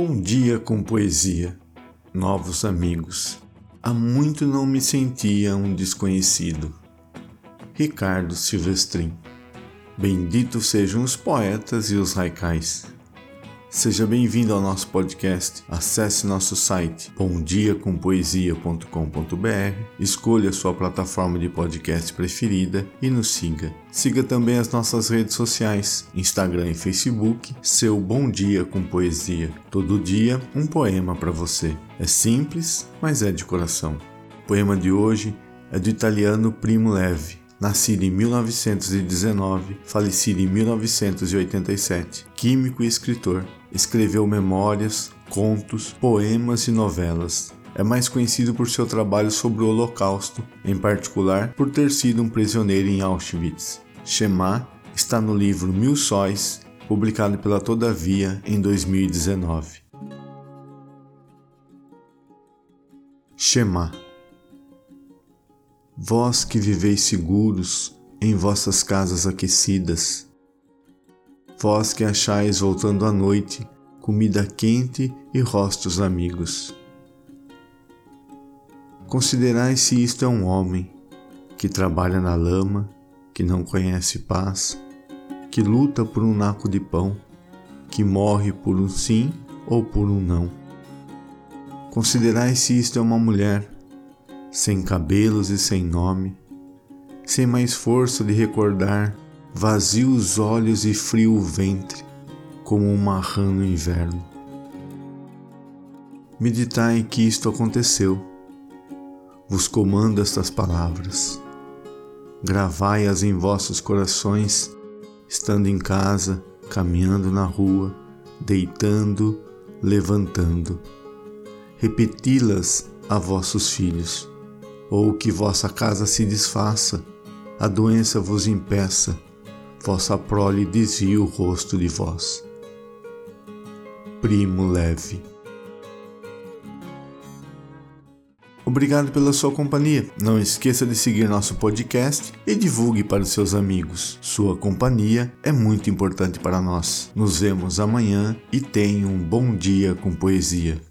Bom dia com poesia, novos amigos. Há muito não me sentia um desconhecido. Ricardo Silvestrin. Benditos sejam os poetas e os raicais. Seja bem-vindo ao nosso podcast. Acesse nosso site bomdiacompoesia.com.br, escolha sua plataforma de podcast preferida e nos siga. Siga também as nossas redes sociais, Instagram e Facebook, seu Bom Dia com Poesia. Todo dia um poema para você. É simples, mas é de coração. O poema de hoje é do italiano Primo Levi nascido em 1919, falecido em 1987, químico e escritor. Escreveu memórias, contos, poemas e novelas. É mais conhecido por seu trabalho sobre o Holocausto, em particular por ter sido um prisioneiro em Auschwitz. Shema está no livro Mil Sóis, publicado pela Todavia em 2019. Shema Vós que viveis seguros em vossas casas aquecidas, vós que achais voltando à noite comida quente e rostos amigos. Considerai se isto é um homem que trabalha na lama, que não conhece paz, que luta por um naco de pão, que morre por um sim ou por um não. Considerai se isto é uma mulher sem cabelos e sem nome, sem mais força de recordar, vazio os olhos e frio o ventre, como um marrão no inverno. Meditai que isto aconteceu. Vos comando estas palavras. Gravai-as em vossos corações, estando em casa, caminhando na rua, deitando, levantando. Repeti-las a vossos filhos ou que vossa casa se desfaça, a doença vos impeça, vossa prole desvie o rosto de vós. Primo Leve Obrigado pela sua companhia. Não esqueça de seguir nosso podcast e divulgue para os seus amigos. Sua companhia é muito importante para nós. Nos vemos amanhã e tenha um bom dia com poesia.